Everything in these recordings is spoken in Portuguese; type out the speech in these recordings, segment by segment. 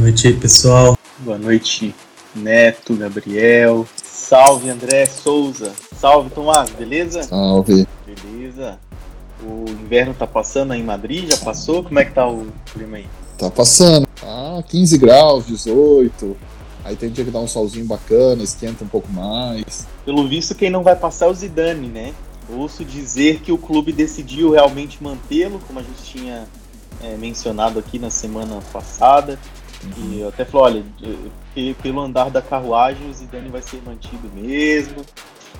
noite aí, pessoal. Boa noite, Neto, Gabriel. Salve, André Souza. Salve, Tomás, beleza? Salve. Beleza. O inverno tá passando aí em Madrid? Já passou? Como é que tá o clima aí? Tá passando. Ah, 15 graus, 18. Aí tem dia que dá um solzinho bacana, esquenta um pouco mais. Pelo visto, quem não vai passar é o Zidane, né? Ouço dizer que o clube decidiu realmente mantê-lo, como a gente tinha é, mencionado aqui na semana passada. E eu até falou, olha, pelo andar da carruagem, o Zidane vai ser mantido mesmo.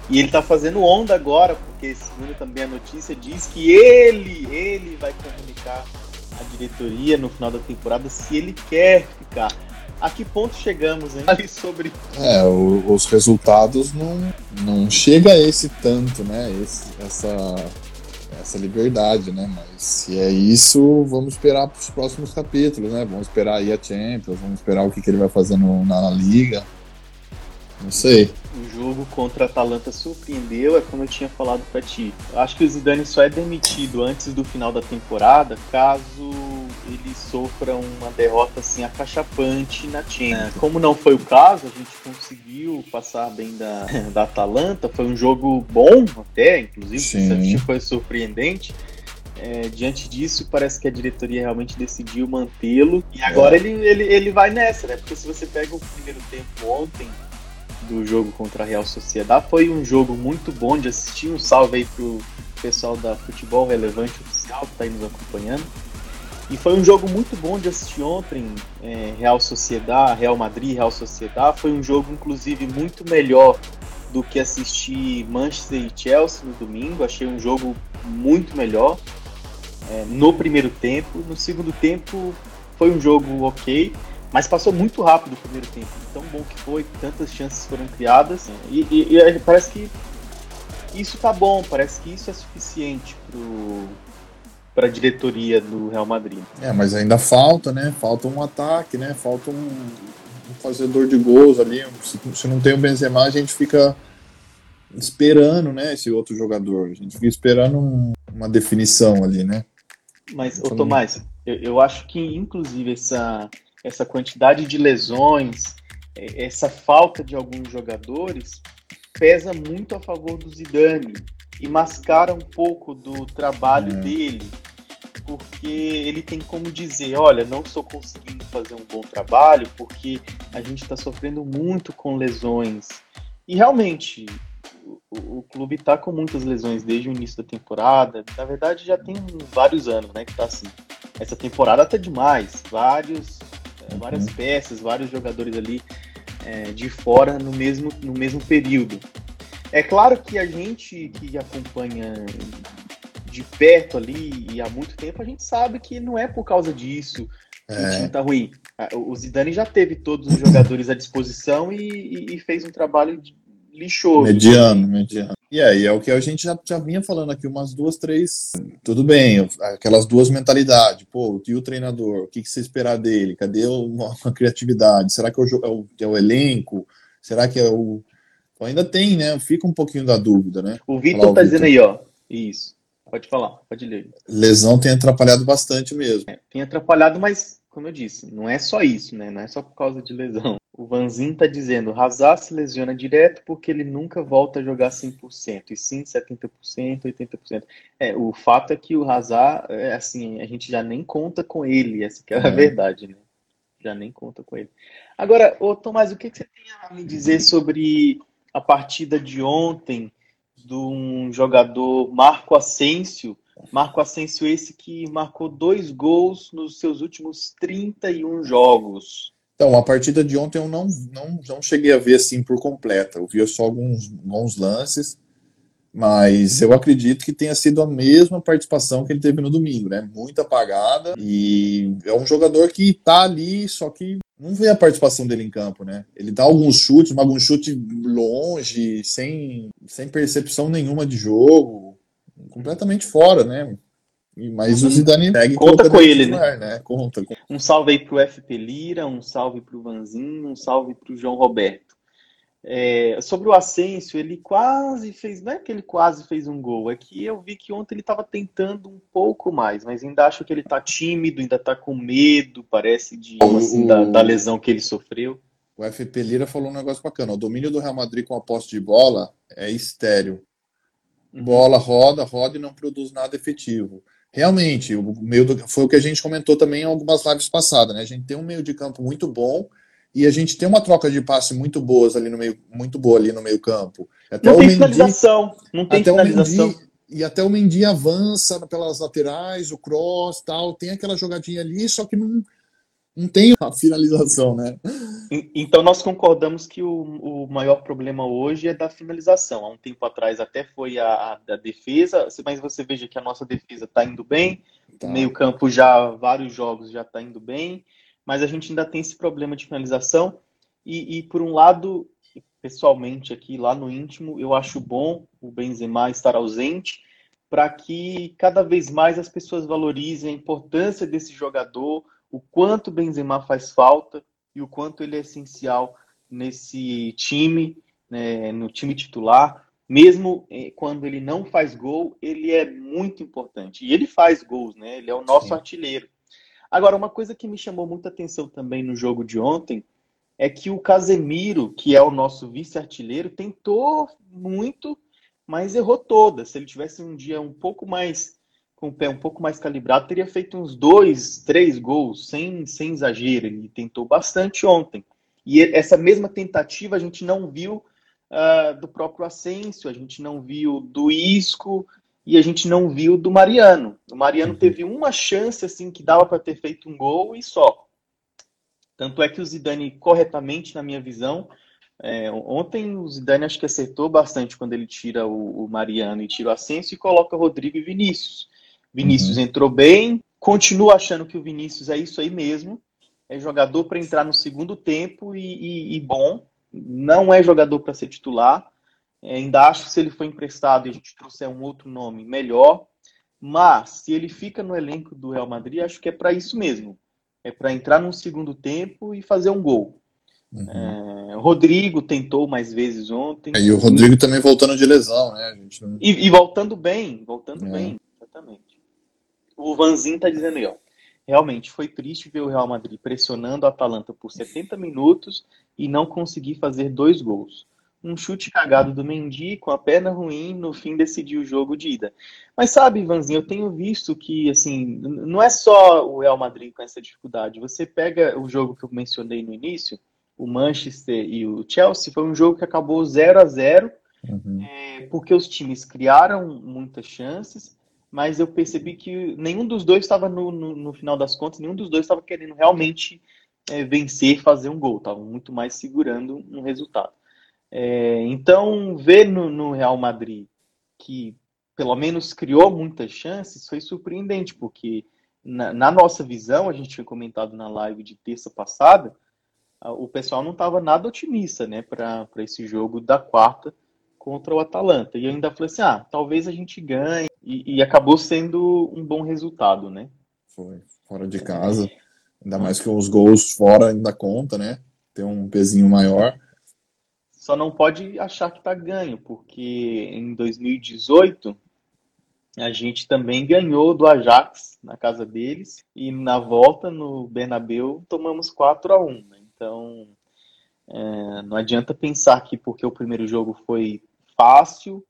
E ele tá fazendo onda agora, porque segundo também a notícia diz que ele, ele vai comunicar a diretoria no final da temporada se ele quer ficar. A que ponto chegamos, hein? Ali sobre. É, o, os resultados não, não chega a esse tanto, né? Esse, essa essa liberdade, né? Mas se é isso, vamos esperar para os próximos capítulos, né? Vamos esperar aí a Champions, vamos esperar o que, que ele vai fazer no, na, na Liga. Não sei. O jogo contra a Atalanta surpreendeu, é como eu tinha falado para ti. Acho que o Zidane só é demitido antes do final da temporada caso ele sofra uma derrota assim acachapante na Champions. Como não foi o caso, a gente conseguiu passar bem da, da Atalanta. Foi um jogo bom até, inclusive, isso foi surpreendente. É, diante disso, parece que a diretoria realmente decidiu mantê-lo. E agora é. ele, ele, ele vai nessa, né? Porque se você pega o primeiro tempo ontem do jogo contra a Real Sociedade, foi um jogo muito bom de assistir. Um salve aí pro pessoal da Futebol Relevante Oficial que está aí nos acompanhando. E foi um jogo muito bom de assistir ontem, é, Real Sociedade, Real Madrid, Real Sociedade. Foi um jogo, inclusive, muito melhor do que assistir Manchester e Chelsea no domingo. Achei um jogo muito melhor é, no primeiro tempo. No segundo tempo foi um jogo ok, mas passou muito rápido o primeiro tempo. Tão bom que foi, tantas chances foram criadas. E, e, e parece que isso tá bom, parece que isso é suficiente pro para a diretoria do Real Madrid. É, mas ainda falta, né? Falta um ataque, né? Falta um, um fazedor de gols ali. Se, se, não tem o Benzema, a gente fica esperando, né? Esse outro jogador. A gente fica esperando um, uma definição ali, né? Mas, então, ô Tomás, eu, eu acho que inclusive essa, essa quantidade de lesões, é, essa falta de alguns jogadores pesa muito a favor do Zidane e mascara um pouco do trabalho é. dele, porque ele tem como dizer, olha, não estou conseguindo fazer um bom trabalho porque a gente está sofrendo muito com lesões. E realmente, o, o clube está com muitas lesões desde o início da temporada. Na verdade, já tem vários anos, né, que está assim. Essa temporada tá demais, vários, várias uhum. peças, vários jogadores ali é, de fora no mesmo, no mesmo período. É claro que a gente que acompanha de perto ali e há muito tempo, a gente sabe que não é por causa disso que é. o time tá ruim. O Zidane já teve todos os jogadores à disposição e, e, e fez um trabalho lixoso. Mediano, mediano. E aí, é o que a gente já, já vinha falando aqui, umas duas, três. Tudo bem, aquelas duas mentalidades. Pô, e o treinador? O que, que você esperar dele? Cadê uma, uma criatividade? Será que é o, é o, é o elenco? Será que é o, então ainda tem, né? Fica um pouquinho da dúvida, né? O Vitor tá dizendo aí, ó. Isso. Pode falar, pode ler. Lesão tem atrapalhado bastante mesmo. É, tem atrapalhado, mas, como eu disse, não é só isso, né? Não é só por causa de lesão. O Vanzin tá dizendo, Hazard se lesiona direto porque ele nunca volta a jogar 100%, e sim 70%, 80%. É, o fato é que o Hazard, é, assim, a gente já nem conta com ele, essa que é a é. verdade, né? Já nem conta com ele. Agora, ô Tomás, o que, que você tem a me dizer sobre a partida de ontem de um jogador Marco Asensio. Marco Asensio esse que marcou dois gols nos seus últimos 31 jogos. Então, a partida de ontem eu não, não, não cheguei a ver assim por completa. Eu vi só alguns bons lances, mas eu acredito que tenha sido a mesma participação que ele teve no domingo, né? Muito apagada e é um jogador que tá ali, só que não vê a participação dele em campo, né? Ele dá alguns chutes, mas alguns chutes longe, sem, sem percepção nenhuma de jogo, completamente fora, né? Mas o uhum. Zidane segue Conta com ele, titular, né? né? Conta. Um salve aí pro FP Lira, um salve pro Vanzinho, um salve pro João Roberto. É, sobre o Asensio, ele quase fez, não é que ele quase fez um gol, é que eu vi que ontem ele estava tentando um pouco mais, mas ainda acho que ele está tímido, ainda está com medo, parece, de, assim, da, da, lesão que ele sofreu. O FP Lira falou um negócio bacana, o domínio do Real Madrid com a posse de bola é estéreo. Uhum. Bola roda, roda e não produz nada efetivo. Realmente, o meio do, foi o que a gente comentou também em algumas lives passadas, né? A gente tem um meio de campo muito bom, e a gente tem uma troca de passe muito boas ali no meio, muito boa ali no meio campo. Até não tem Mendy, finalização, não tem até finalização. O Mendy, e até o Mendy avança pelas laterais, o cross, tal, tem aquela jogadinha ali, só que não, não tem a finalização, né? Então nós concordamos que o, o maior problema hoje é da finalização. Há um tempo atrás até foi a, a defesa, mas você veja que a nossa defesa está indo bem, tá. meio campo já, vários jogos já está indo bem mas a gente ainda tem esse problema de finalização. E, e, por um lado, pessoalmente aqui, lá no íntimo, eu acho bom o Benzema estar ausente para que cada vez mais as pessoas valorizem a importância desse jogador, o quanto o Benzema faz falta e o quanto ele é essencial nesse time, né, no time titular. Mesmo eh, quando ele não faz gol, ele é muito importante. E ele faz gols, né? Ele é o nosso Sim. artilheiro. Agora, uma coisa que me chamou muita atenção também no jogo de ontem é que o Casemiro, que é o nosso vice-artilheiro, tentou muito, mas errou todas. Se ele tivesse um dia um pouco mais com o pé um pouco mais calibrado, teria feito uns dois, três gols, sem, sem exagero. Ele tentou bastante ontem. E essa mesma tentativa a gente não viu uh, do próprio Asensio, a gente não viu do Isco, e a gente não viu do Mariano. O Mariano uhum. teve uma chance assim que dava para ter feito um gol e só. Tanto é que o Zidane, corretamente, na minha visão, é, ontem o Zidane acho que acertou bastante quando ele tira o, o Mariano e tira o Ascenso e coloca Rodrigo e Vinícius. Vinícius uhum. entrou bem, continua achando que o Vinícius é isso aí mesmo, é jogador para entrar no segundo tempo e, e, e bom, não é jogador para ser titular. É, ainda acho que se ele for emprestado e a gente trouxer um outro nome, melhor. Mas se ele fica no elenco do Real Madrid, acho que é para isso mesmo. É para entrar num segundo tempo e fazer um gol. Uhum. É, Rodrigo tentou mais vezes ontem. E o Rodrigo também voltando de lesão, né? Não... E, e, voltando bem, voltando é. bem, exatamente. O Vanzin tá dizendo aí, ó. Realmente foi triste ver o Real Madrid pressionando a Atalanta por 70 minutos e não conseguir fazer dois gols um chute cagado do Mendy com a perna ruim no fim decidiu o jogo de ida. Mas sabe, Ivanzinho, eu tenho visto que assim, não é só o Real Madrid com essa dificuldade. Você pega o jogo que eu mencionei no início, o Manchester e o Chelsea, foi um jogo que acabou 0 a 0 uhum. é, porque os times criaram muitas chances, mas eu percebi que nenhum dos dois estava no, no, no, final das contas, nenhum dos dois estava querendo realmente é, vencer, fazer um gol, estavam muito mais segurando um resultado. É, então, ver no, no, Real Madrid que pelo menos criou muitas chances foi surpreendente, porque na, na nossa visão, a gente tinha comentado na live de terça passada, o pessoal não estava nada otimista né, para esse jogo da quarta contra o Atalanta. E eu ainda falei assim: ah, talvez a gente ganhe. E, e acabou sendo um bom resultado, né? Foi, fora de casa. Ainda mais que os gols fora ainda conta, né? Tem um pezinho maior. Só não pode achar que está ganho, porque em 2018 a gente também ganhou do Ajax na casa deles e na volta no Bernabeu tomamos 4 a 1 né? Então é, não adianta pensar que porque o primeiro jogo foi fácil,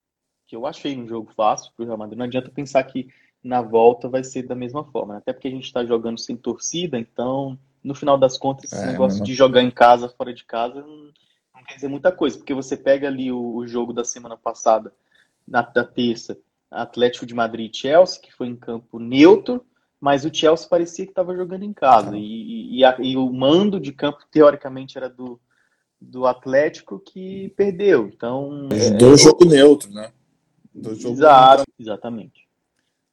que eu achei um jogo fácil para o Real Madrid, não adianta pensar que na volta vai ser da mesma forma. Né? Até porque a gente está jogando sem torcida, então no final das contas esse é, negócio de jogar em casa, fora de casa, não quer dizer muita coisa, porque você pega ali o, o jogo da semana passada, na, da terça, Atlético de Madrid e Chelsea, que foi em campo neutro, mas o Chelsea parecia que estava jogando em casa. E, e, a, e, o mando de campo, teoricamente, era do, do Atlético que perdeu. Então. Do é, jogo neutro, né? Do jogo Exato, neutro. exatamente.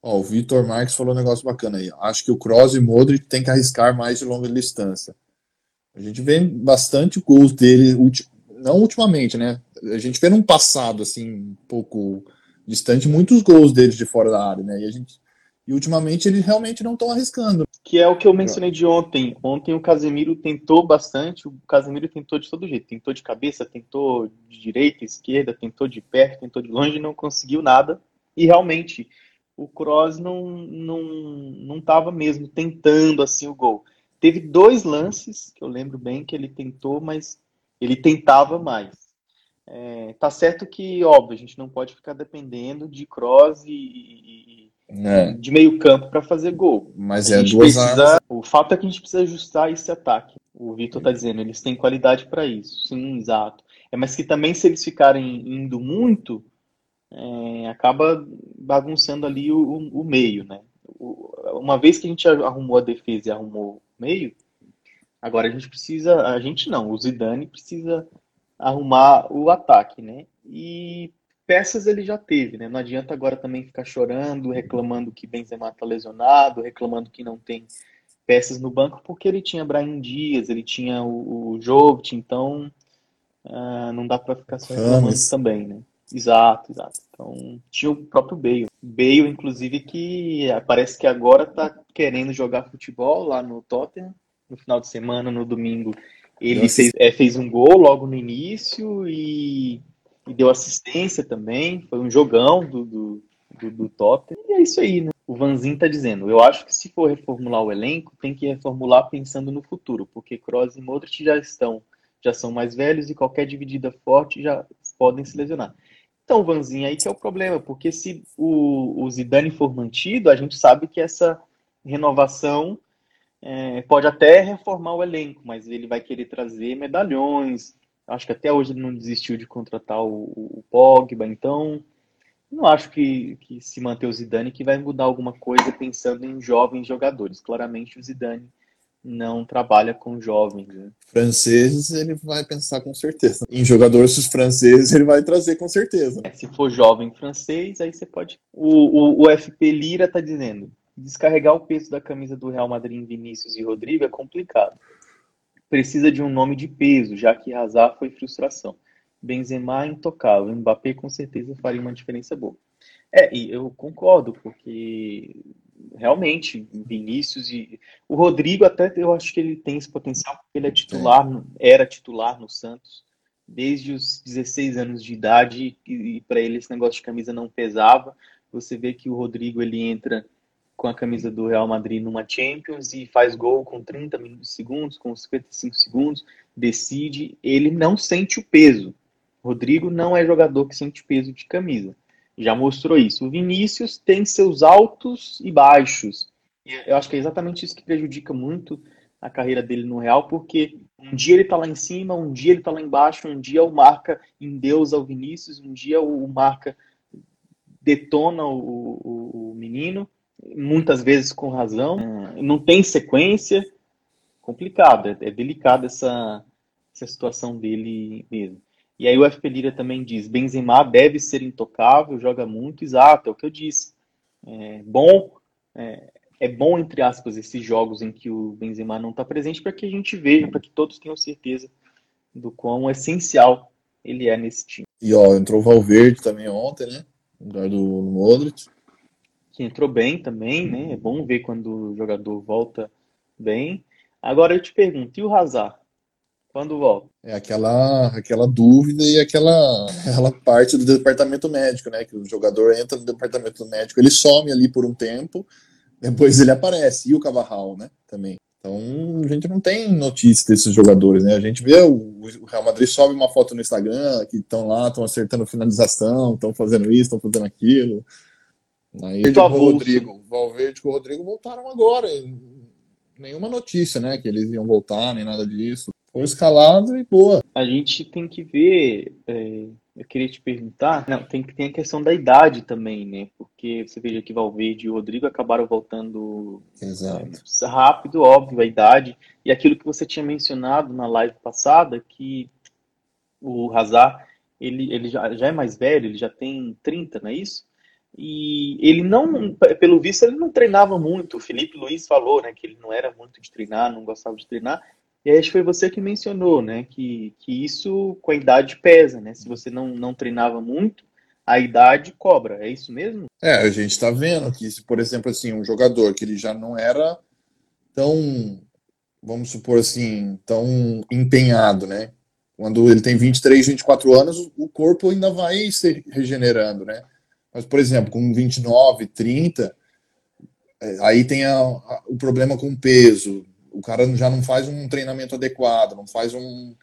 Ó, o Vitor Marques falou um negócio bacana aí. Acho que o Kroos e Modric tem que arriscar mais de longa distância. A gente vê bastante gols dele não ultimamente, né? A gente vê num passado, assim, um pouco distante, muitos gols deles de fora da área, né? E, a gente, e ultimamente eles realmente não estão arriscando. Que é o que eu mencionei de ontem. Ontem o Casemiro tentou bastante, o Casemiro tentou de todo jeito. Tentou de cabeça, tentou de direita, esquerda, tentou de perto, tentou de longe, não conseguiu nada. E realmente, o Kroos não não não estava mesmo tentando assim o gol. Teve dois lances que eu lembro bem que ele tentou, mas ele tentava mais. É, tá certo que, óbvio, a gente não pode ficar dependendo de cross e, e, é. de meio campo para fazer gol. Mas a é duas precisa, O fato é que a gente precisa ajustar esse ataque. O Vitor tá dizendo, eles têm qualidade para isso. Sim, exato. É, mas que também se eles ficarem indo muito, é, acaba bagunçando ali o, o, o meio, né? O, uma vez que a gente arrumou a defesa e arrumou o meio, agora a gente precisa, a gente não, o Zidane precisa arrumar o ataque, né? E peças ele já teve, né? Não adianta agora também ficar chorando, reclamando que Benzema tá lesionado, reclamando que não tem peças no banco, porque ele tinha Brian Dias, ele tinha o, o Jovic, então uh, não dá para ficar só reclamando também, né? Exato, exato. Então, tinha o próprio Bale. Bale, inclusive, que parece que agora tá querendo jogar futebol lá no Tottenham. No final de semana, no domingo, ele fez, é, fez, um gol logo no início e, e, deu assistência também. Foi um jogão do, do, do, do Tottenham. E é isso aí, né? O Vanzin tá dizendo. Eu acho que se for reformular o elenco, tem que reformular pensando no futuro, porque Kroos e Modric já estão, já são mais velhos e qualquer dividida forte já podem se lesionar. Então, Vanzinho, aí que é o problema, porque se o, o Zidane for mantido, a gente sabe que essa renovação é, pode até reformar o elenco, mas ele vai querer trazer medalhões. Acho que até hoje ele não desistiu de contratar o, o Pogba, então não acho que, que se manter o Zidane que vai mudar alguma coisa pensando em jovens jogadores. Claramente o Zidane não trabalha com jovens. Né? Franceses, ele vai pensar com certeza. Em jogadores franceses, ele vai trazer com certeza. É, se for jovem francês, aí você pode. O, o, o FP Lira está dizendo: descarregar o peso da camisa do Real Madrid em Vinícius e Rodrigo é complicado. Precisa de um nome de peso, já que Hazard foi frustração. Benzema é intocável. Mbappé com certeza faria uma diferença boa. É, e eu concordo, porque realmente, Vinícius e. O Rodrigo, até eu acho que ele tem esse potencial, porque ele é titular, é. era titular no Santos desde os 16 anos de idade, e, e para ele esse negócio de camisa não pesava. Você vê que o Rodrigo ele entra com a camisa do Real Madrid numa Champions e faz gol com 30 segundos, com 55 segundos, decide, ele não sente o peso. Rodrigo não é jogador que sente peso de camisa já mostrou isso. O Vinícius tem seus altos e baixos. E eu acho que é exatamente isso que prejudica muito a carreira dele no Real, porque um dia ele tá lá em cima, um dia ele tá lá embaixo, um dia o marca em Deus ao Vinícius, um dia o marca detona o, o, o menino, muitas vezes com razão. Não tem sequência. Complicado, é, é delicado essa, essa situação dele mesmo. E aí o FP Lira também diz, Benzema deve ser intocável, joga muito, exato, é o que eu disse. É bom, é, é bom, entre aspas, esses jogos em que o Benzema não está presente para que a gente veja, para que todos tenham certeza do quão essencial ele é nesse time. E ó, entrou o Valverde também ontem, né? No lugar do Modric. Que entrou bem também, né? É bom ver quando o jogador volta bem. Agora eu te pergunto, e o Hazard? Quando volta? É aquela, aquela dúvida e aquela, aquela parte do departamento médico, né? Que o jogador entra no departamento médico, ele some ali por um tempo, depois ele aparece. E o Cavarral, né? Também. Então a gente não tem notícia desses jogadores, né? A gente vê o, o Real Madrid sobe uma foto no Instagram que estão lá, estão acertando finalização, estão fazendo isso, estão fazendo aquilo. Aí o Rodrigo, o Valverde com o Rodrigo voltaram agora. Nenhuma notícia, né? Que eles iam voltar, nem nada disso. Foi escalado e boa. A gente tem que ver. É, eu queria te perguntar. Não, tem que ter a questão da idade também, né? Porque você veja que Valverde e o Rodrigo acabaram voltando é, rápido, óbvio, a idade. E aquilo que você tinha mencionado na live passada, que o Hazard ele, ele já, já é mais velho, ele já tem 30, não é isso? E ele não, pelo visto, ele não treinava muito. O Felipe Luiz falou, né, que ele não era muito de treinar, não gostava de treinar. E acho que foi você que mencionou, né, que, que isso com a idade pesa, né? Se você não, não treinava muito, a idade cobra, é isso mesmo? É, a gente está vendo que, se, por exemplo, assim, um jogador que ele já não era tão, vamos supor assim, tão empenhado, né? Quando ele tem 23, 24 anos, o corpo ainda vai se regenerando, né? Mas, por exemplo, com 29, 30, é, aí tem a, a, o problema com o peso. O cara já não faz um treinamento adequado, não faz um,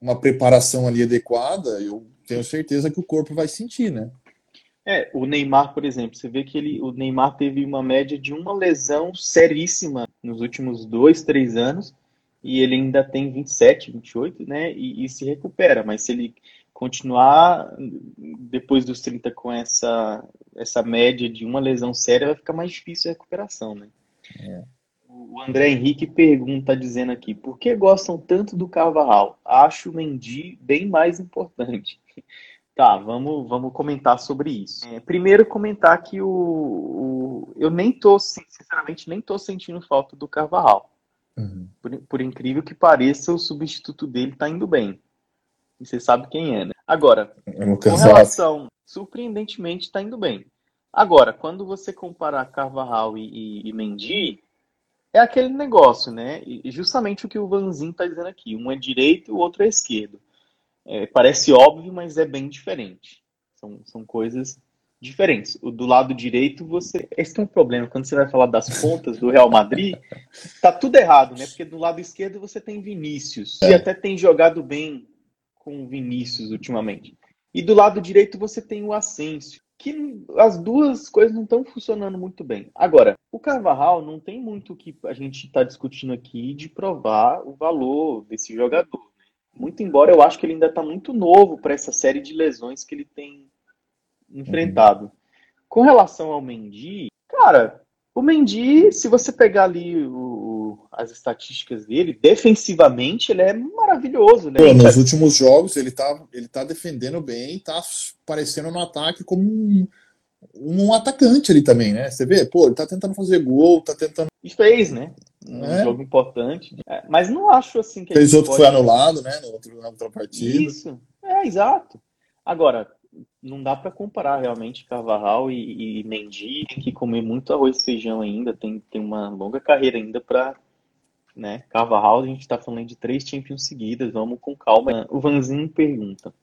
uma preparação ali adequada. Eu tenho certeza que o corpo vai sentir, né? É, o Neymar, por exemplo, você vê que ele, o Neymar teve uma média de uma lesão seríssima nos últimos dois, três anos e ele ainda tem 27, 28, né? E, e, se recupera. Mas se ele continuar depois dos 30 com essa, essa média de uma lesão séria, vai ficar mais difícil a recuperação, né? É. O André Henrique pergunta, dizendo aqui, por que gostam tanto do Carvajal? Acho o Mendy bem mais importante. Tá, vamos, vamos comentar sobre isso. É, primeiro, comentar que o, o, eu nem tô, sinceramente, nem tô sentindo falta do Carvajal. Uhum. Por, por, incrível que pareça, o substituto dele tá indo bem. E você sabe quem é, né? Agora, é com relação, surpreendentemente, está indo bem. Agora, quando você comparar Carvajal e, e, e Mendy, é aquele negócio, né? E justamente o que o Vanzin está dizendo aqui. Um é direito e o outro é esquerdo. É, parece óbvio, mas é bem diferente. São, são coisas diferentes. O do lado direito, você. Esse é um problema. Quando você vai falar das pontas do Real Madrid, tá tudo errado, né? Porque do lado esquerdo você tem Vinícius, é. e até tem jogado bem com o Vinícius ultimamente. E do lado direito você tem o Asensio, que as duas coisas não estão funcionando muito bem. Agora, o Carvajal não tem muito o que a gente está discutindo aqui de provar o valor desse jogador. Né? Muito embora eu acho que ele ainda está muito novo para essa série de lesões que ele tem enfrentado. Com relação ao Mendy, cara, o Mendy, se você pegar ali o, as estatísticas dele, defensivamente ele é maravilhoso, né? Pô, nos últimos jogos ele tá, ele tá defendendo bem, tá parecendo no ataque como um, um atacante ali também, né? Você vê, pô, ele tá tentando fazer gol, tá tentando. E fez, né? Um é. jogo importante. É, mas não acho assim que. Fez outro pode... foi anulado, né? No outro, na outra partida. Isso, é, exato. Agora, não dá para comparar realmente Carvajal e, e Mendy, tem que comer muito arroz e feijão ainda, tem, tem uma longa carreira ainda para né? Carvajal, a gente está falando de três Champions seguidas, vamos com calma. O Vanzinho pergunta.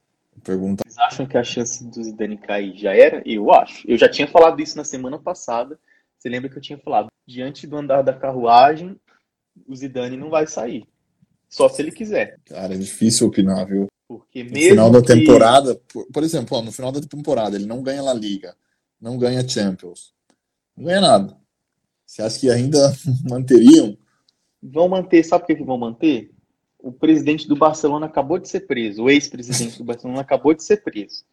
Pergunta. Vocês acham que a chance do Zidane cair já era? Eu acho. Eu já tinha falado isso na semana passada. Você lembra que eu tinha falado? Diante do andar da carruagem, o Zidane não vai sair. Só se ele quiser. Cara, é difícil opinar, viu? Porque mesmo no final da que... temporada, por, por exemplo, ó, no final da temporada ele não ganha La Liga, não ganha Champions, não ganha nada. Você acha que ainda manteriam? Vão manter, sabe por que vão manter? O presidente do Barcelona acabou de ser preso, o ex-presidente do Barcelona acabou de ser preso.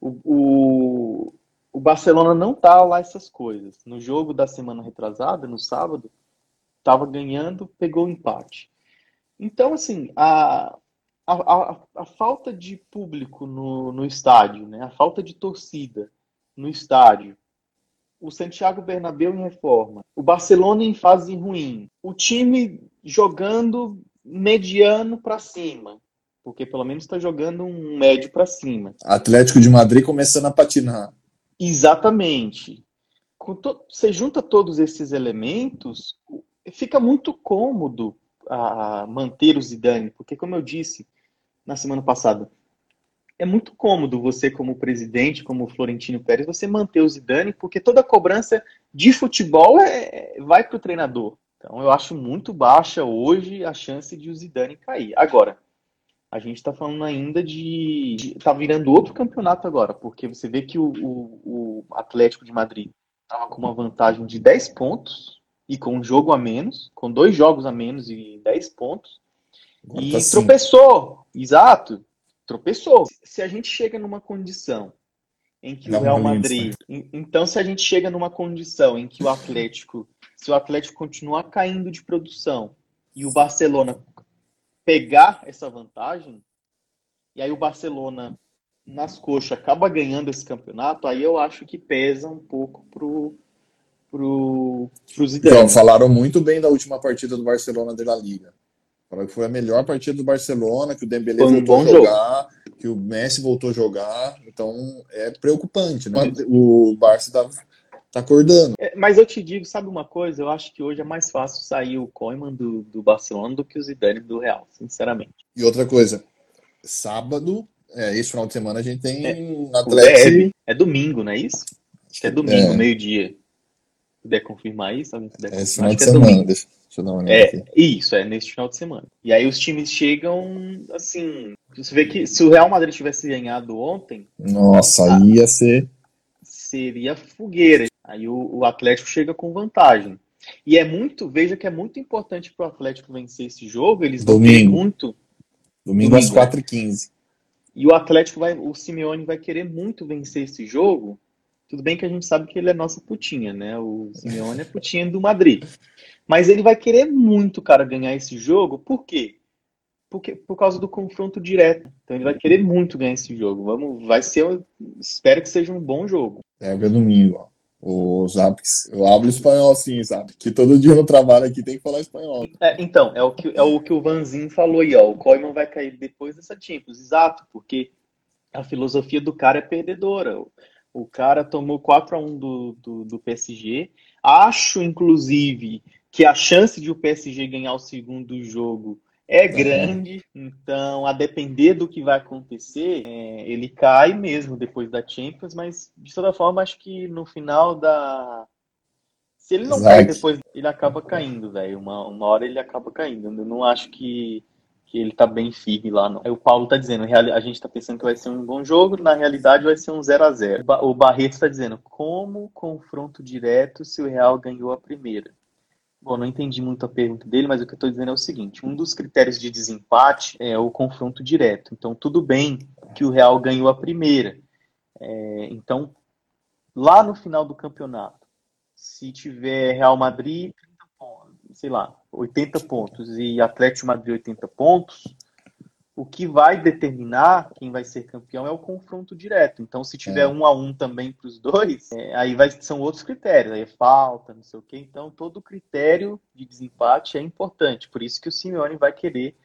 O, o, o Barcelona não tá lá essas coisas. No jogo da semana retrasada, no sábado, estava ganhando, pegou o empate. Então, assim, a, a, a, a, falta de público no, no estádio, né? a falta de torcida no estádio, o Santiago Bernabéu em reforma, o Barcelona em fase ruim, o time jogando mediano para cima, porque pelo menos está jogando um médio para cima. Atlético de Madrid começando a patinar. Exatamente. Você junta todos esses elementos, fica muito cômodo a manter o Zidane, porque como eu disse, na semana passada. É muito cômodo você, como presidente, como Florentino Pérez, você manter o Zidane, porque toda cobrança de futebol é, vai para o treinador. Então eu acho muito baixa hoje a chance de o Zidane cair. Agora, a gente está falando ainda de. Está virando outro campeonato agora, porque você vê que o, o, o Atlético de Madrid estava com uma vantagem de 10 pontos e com um jogo a menos, com dois jogos a menos e 10 pontos. Agora e tá tropeçou, exato, tropeçou. Se a gente chega numa condição em que Não, o Real Madrid, então se a gente chega numa condição em que o Atlético, se o Atlético continuar caindo de produção e o Barcelona pegar essa vantagem, e aí o Barcelona nas coxas acaba ganhando esse campeonato, aí eu acho que pesa um pouco pro pro, pro Zidane. Então, falaram muito bem da última partida do Barcelona da Liga. Falaram que foi a melhor partida do Barcelona, que o Dembélé um voltou a jogar, jogo. que o Messi voltou a jogar. Então é preocupante, né? O Barça tá, tá acordando. É, mas eu te digo, sabe uma coisa? Eu acho que hoje é mais fácil sair o Koeman do, do Barcelona do que o Zidane do Real, sinceramente. E outra coisa, sábado, é, esse final de semana a gente tem é, Atlético. É domingo, não é isso? Acho que é domingo, é. meio-dia. Puder confirmar isso? Alguém puder confirmar? É esse final de é semana, deixa, deixa eu dar uma olhada é, aqui. Isso, é nesse final de semana. E aí os times chegam, assim. Você vê que se o Real Madrid tivesse ganhado ontem. Nossa, aí ia ser. Seria fogueira. Aí o, o Atlético chega com vantagem. E é muito, veja que é muito importante para o Atlético vencer esse jogo. Eles Domingo. muito. Domingo, Domingo às 4h15. E o Atlético vai, o Simeone vai querer muito vencer esse jogo. Tudo bem que a gente sabe que ele é nossa putinha, né? O Simeone é putinha do Madrid. Mas ele vai querer muito, cara, ganhar esse jogo. Por quê? Porque, por causa do confronto direto. Então ele vai querer muito ganhar esse jogo. Vamos, vai ser, espero que seja um bom jogo. Pega domingo, ó. O Zap, eu hablo espanhol sim, sabe? Que todo dia no trabalho aqui tem que falar espanhol. É, então, é o, que, é o que o Vanzin falou aí, ó. O Koeman vai cair depois dessa Champions. Exato, porque a filosofia do cara é perdedora. O cara tomou 4 a 1 do, do, do PSG. Acho, inclusive, que a chance de o PSG ganhar o segundo jogo é grande, então a depender do que vai acontecer, é, ele cai mesmo depois da Champions, mas de toda forma acho que no final da. Se ele não cai depois, ele acaba caindo, velho. Uma, uma hora ele acaba caindo. Eu não acho que, que ele tá bem firme lá, não. O Paulo tá dizendo, a gente tá pensando que vai ser um bom jogo, na realidade vai ser um 0 a 0 O Barreto tá dizendo, como confronto direto se o Real ganhou a primeira? Bom, não entendi muito a pergunta dele, mas o que eu estou dizendo é o seguinte: um dos critérios de desempate é o confronto direto. Então, tudo bem que o Real ganhou a primeira. É, então, lá no final do campeonato, se tiver Real Madrid, sei lá, 80 pontos e Atlético Madrid 80 pontos, o que vai determinar quem vai ser campeão é o confronto direto. Então, se tiver é. um a um também para os dois, é, aí vai, são outros critérios. Aí é falta, não sei o quê. Então, todo critério de desempate é importante. Por isso que o Simeone vai querer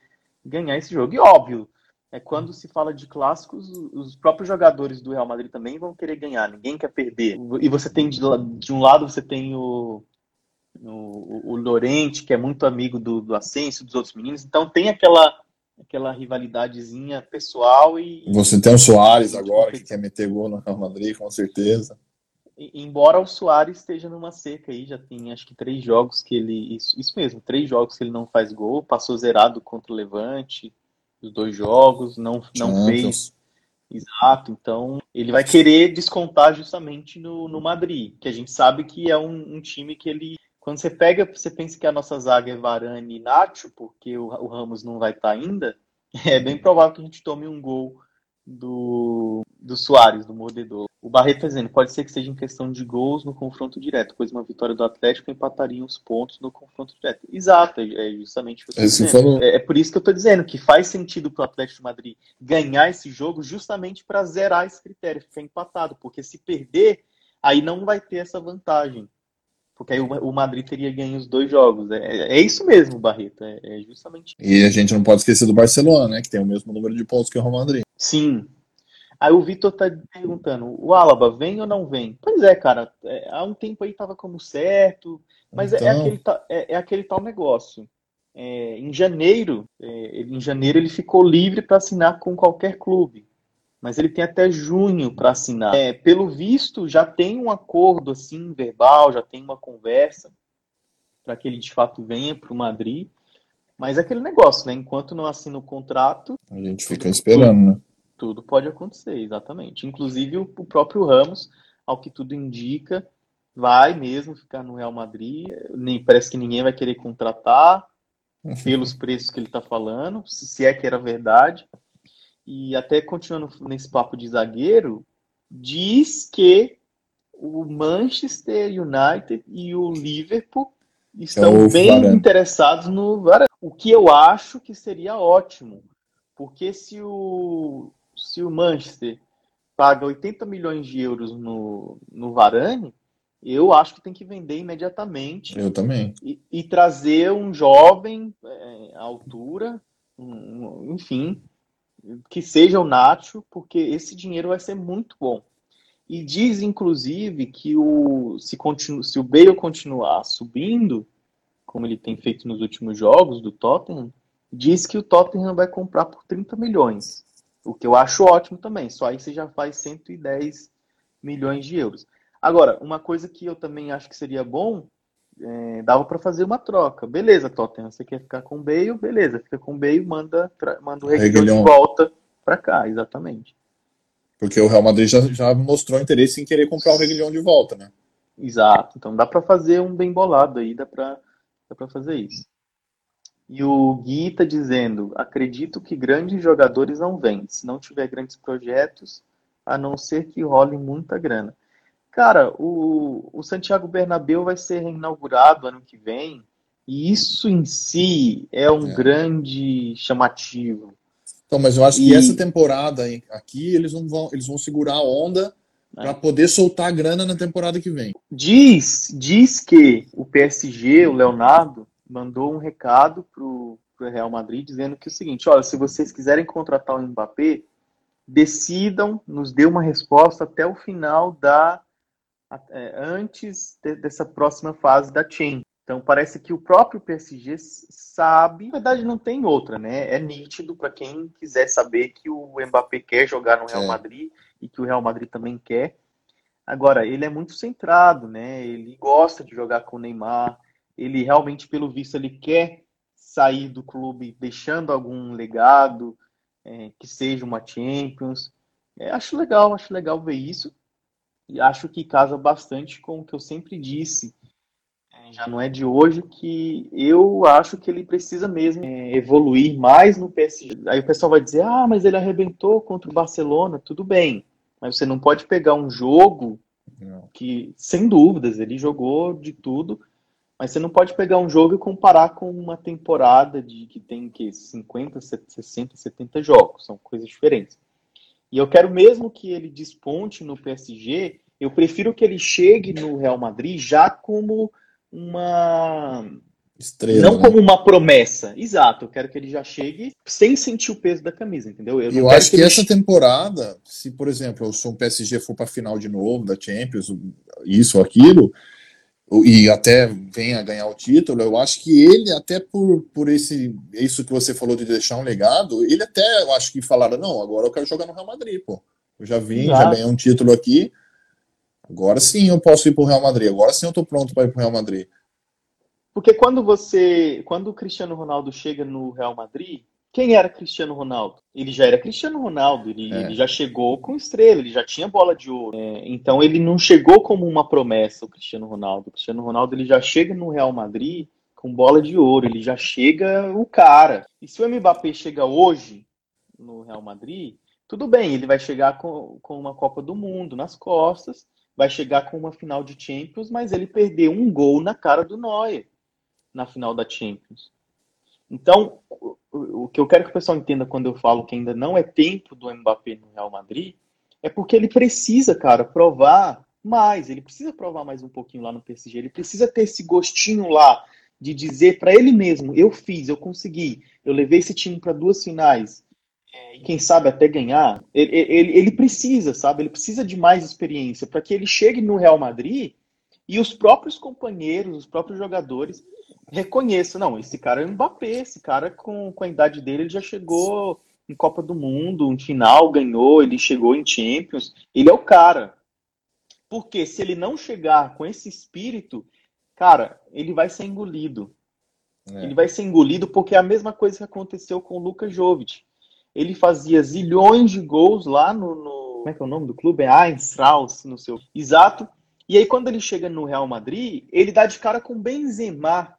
ganhar esse jogo. E óbvio, é quando se fala de clássicos, os próprios jogadores do Real Madrid também vão querer ganhar. Ninguém quer perder. E você tem de, de um lado você tem o o, o Lorente, que é muito amigo do, do Ascenso, dos outros meninos. Então tem aquela aquela rivalidadezinha pessoal e. Você tem o Soares agora que quer meter gol no Real Madrid, com certeza. Embora o Soares esteja numa seca aí, já tem acho que três jogos que ele. Isso, isso mesmo, três jogos que ele não faz gol, passou zerado contra o Levante, os dois jogos, não, não fez. Exato, então ele vai querer descontar justamente no, no Madrid, que a gente sabe que é um, um time que ele quando você pega, você pensa que a nossa zaga é Varane e Nacho, porque o, o Ramos não vai estar tá ainda, é bem provável que a gente tome um gol do, do Soares, do mordedor. O Barreto está dizendo, pode ser que seja em questão de gols no confronto direto, pois uma vitória do Atlético empataria os pontos no confronto direto. Exato, é, é justamente o que eu falou... é, é, por isso que eu estou dizendo que faz sentido para o Atlético de Madrid ganhar esse jogo justamente para zerar esse critério, ficar empatado, porque se perder, aí não vai ter essa vantagem. Porque aí o, Madrid teria ganho os dois jogos. É, é isso mesmo, Barreto. É, é, justamente isso. E a gente não pode esquecer do Barcelona, né? Que tem o mesmo número de pontos que o Real Madrid. Sim. Aí o Vitor tá perguntando: o Alaba vem ou não vem? Pois é, cara. É, há um tempo aí tava como certo. Mas é então... é, aquele, é, é, aquele tal negócio. É, em janeiro, em janeiro ele ficou livre para assinar com qualquer clube mas ele tem até junho para assinar. É, pelo visto, já tem um acordo assim verbal, já tem uma conversa para que ele de fato venha para o Madrid. Mas é aquele negócio, né? Enquanto não assina o contrato, a gente fica esperando, né? Tudo pode acontecer, exatamente. Inclusive o, o próprio Ramos, ao que tudo indica, vai mesmo ficar no Real Madrid. Nem parece que ninguém vai querer contratar pelos preços que ele está falando, se é que era verdade e até continuando nesse papo de zagueiro, diz que o Manchester United e o Liverpool estão é bem Varane. interessados no Varane. O que eu acho que seria ótimo, porque se o, se o Manchester paga 80 milhões de euros no, no Varane, eu acho que tem que vender imediatamente. Eu também. E, e trazer um jovem é, à altura, um, enfim, que seja o Nacho, porque esse dinheiro vai ser muito bom. E diz, inclusive, que o, se, continu, se o Bale continuar subindo, como ele tem feito nos últimos jogos do Tottenham, diz que o Tottenham vai comprar por 30 milhões. O que eu acho ótimo também. Só aí você já faz 110 milhões de euros. Agora, uma coisa que eu também acho que seria bom, é, dava para fazer uma troca. Beleza, Tottenham, você quer ficar com o Bale? Beleza, fica com o Bale, manda, manda o Reguilhão de volta para cá, exatamente. Porque o Real Madrid já, já mostrou interesse em querer comprar o Reguilhão de volta, né? Exato. Então dá para fazer um bem bolado aí, dá para dá para fazer isso. E o Gui está dizendo: acredito que grandes jogadores não vêm, se não tiver grandes projetos, a não ser que role muita grana. Cara, o, o Santiago Bernabéu vai ser inaugurado ano que vem, e isso em si é um é. grande chamativo. Então, mas eu acho e... que essa temporada aqui eles não vão, eles vão segurar a onda é. para poder soltar a grana na temporada que vem. Diz, diz que o PSG, o Leonardo, mandou um recado pro, pro Real Madrid dizendo que é o seguinte, olha, se vocês quiserem contratar o Mbappé, decidam, nos dê uma resposta até o final da antes de, dessa próxima fase da Chain. Então parece que o próprio PSG sabe, na verdade não tem outra, né? É nítido para quem quiser saber que o Mbappé quer jogar no Real é. Madrid e que o Real Madrid também quer. Agora, ele é muito centrado, né? Ele gosta de jogar com o Neymar. Ele realmente, pelo visto, ele quer sair do clube deixando algum legado, é, que seja uma Champions. É, acho legal, acho legal ver isso. E acho que casa bastante com o que eu sempre disse já não é de hoje, que eu acho que ele precisa mesmo é, evoluir mais no PSG. Aí o pessoal vai dizer, ah, mas ele arrebentou contra o Barcelona, tudo bem. Mas você não pode pegar um jogo que, sem dúvidas, ele jogou de tudo, mas você não pode pegar um jogo e comparar com uma temporada de que tem que 50, 60, 70 jogos, são coisas diferentes. E eu quero mesmo que ele desponte no PSG, eu prefiro que ele chegue no Real Madrid já como uma. Estrela, não né? como uma promessa. Exato, eu quero que ele já chegue sem sentir o peso da camisa, entendeu? Eu, eu acho que, que essa temporada, se por exemplo o São PSG for para a final de novo da Champions, isso ou aquilo, e até venha a ganhar o título, eu acho que ele, até por, por esse isso que você falou de deixar um legado, ele até, eu acho que falaram, não, agora eu quero jogar no Real Madrid, pô. Eu já vim, Exato. já ganhei um título aqui, Agora sim eu posso ir para o Real Madrid. Agora sim eu estou pronto para ir para o Real Madrid. Porque quando você, quando o Cristiano Ronaldo chega no Real Madrid, quem era Cristiano Ronaldo? Ele já era Cristiano Ronaldo, ele, é. ele já chegou com estrela, ele já tinha bola de ouro. É, então ele não chegou como uma promessa, o Cristiano Ronaldo. O Cristiano Ronaldo ele já chega no Real Madrid com bola de ouro, ele já chega o cara. E se o Mbappé chega hoje no Real Madrid, tudo bem, ele vai chegar com, com uma Copa do Mundo nas costas, vai chegar com uma final de Champions, mas ele perdeu um gol na cara do Neuer na final da Champions. Então, o que eu quero que o pessoal entenda quando eu falo que ainda não é tempo do Mbappé no Real Madrid, é porque ele precisa, cara, provar mais. Ele precisa provar mais um pouquinho lá no PSG. Ele precisa ter esse gostinho lá de dizer para ele mesmo: eu fiz, eu consegui, eu levei esse time para duas finais, quem sabe até ganhar, ele, ele, ele, precisa, sabe? Ele precisa de mais experiência para que ele chegue no Real Madrid e os próprios companheiros, os próprios jogadores reconheçam, não, esse cara é um Mbappé, esse cara com, com a idade dele, ele já chegou em Copa do Mundo, em final, ganhou, ele chegou em Champions, ele é o cara. Porque se ele não chegar com esse espírito, cara, ele vai ser engolido. É. Ele vai ser engolido porque é a mesma coisa que aconteceu com o Lucas Jovic ele fazia zilhões de gols lá no, no como é que é o nome do clube? É Einstraus, no seu exato. E aí quando ele chega no Real Madrid, ele dá de cara com Benzema,